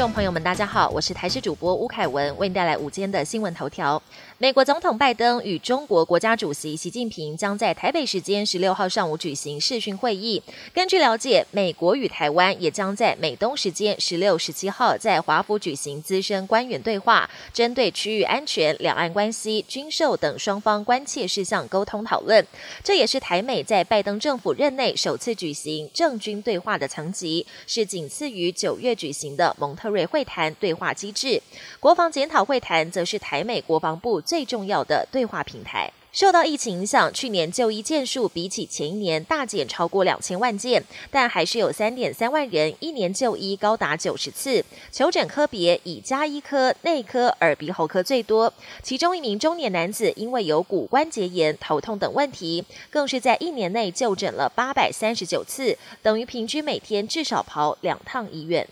众朋友们，大家好，我是台视主播吴凯文，为您带来午间的新闻头条。美国总统拜登与中国国家主席习近平将在台北时间十六号上午举行视讯会议。根据了解，美国与台湾也将在美东时间十六、十七号在华府举行资深官员对话，针对区域安全、两岸关系、军售等双方关切事项沟通讨论。这也是台美在拜登政府任内首次举行政军对话的层级，是仅次于九月举行的蒙特瑞会谈对话机制。国防检讨会谈则是台美国防部。最重要的对话平台。受到疫情影响，去年就医件数比起前一年大减超过两千万件，但还是有三点三万人一年就医高达九十次。求诊科别以加医科、内科、耳鼻喉科最多。其中一名中年男子因为有骨关节炎、头痛等问题，更是在一年内就诊了八百三十九次，等于平均每天至少跑两趟医院。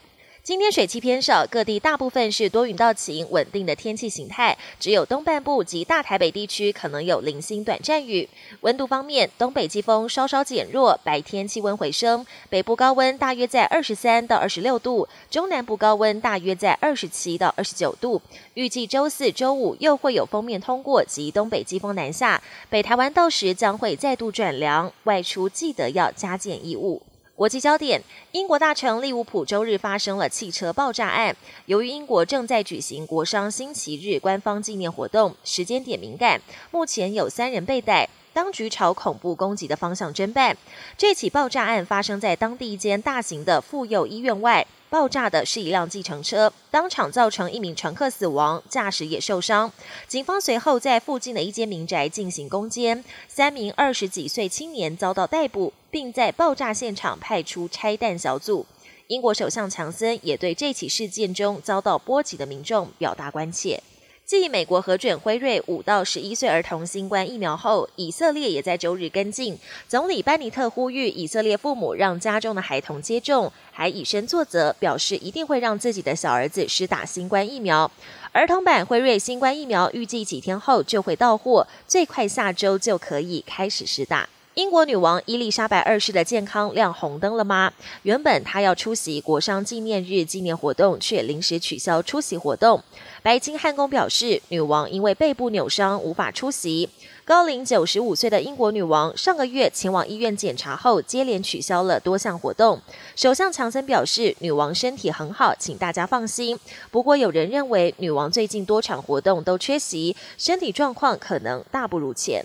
今天水汽偏少，各地大部分是多云到晴，稳定的天气形态。只有东半部及大台北地区可能有零星短暂雨。温度方面，东北季风稍稍减弱，白天气温回升，北部高温大约在二十三到二十六度，中南部高温大约在二十七到二十九度。预计周四周五又会有封面通过及东北季风南下，北台湾到时将会再度转凉，外出记得要加减衣物。国际焦点：英国大城利物浦周日发生了汽车爆炸案。由于英国正在举行国商星期日官方纪念活动，时间点敏感，目前有三人被逮，当局朝恐怖攻击的方向侦办。这起爆炸案发生在当地一间大型的妇幼医院外。爆炸的是一辆计程车，当场造成一名乘客死亡，驾驶也受伤。警方随后在附近的一间民宅进行攻坚，三名二十几岁青年遭到逮捕，并在爆炸现场派出拆弹小组。英国首相强森也对这起事件中遭到波及的民众表达关切。继美国核准辉瑞五到十一岁儿童新冠疫苗后，以色列也在周日跟进。总理班尼特呼吁以色列父母让家中的孩童接种，还以身作则，表示一定会让自己的小儿子施打新冠疫苗。儿童版辉瑞新冠疫苗预计几天后就会到货，最快下周就可以开始施打。英国女王伊丽莎白二世的健康亮红灯了吗？原本她要出席国殇纪念日纪念活动，却临时取消出席活动。白金汉宫表示，女王因为背部扭伤无法出席。高龄九十五岁的英国女王上个月前往医院检查后，接连取消了多项活动。首相强森表示，女王身体很好，请大家放心。不过，有人认为女王最近多场活动都缺席，身体状况可能大不如前。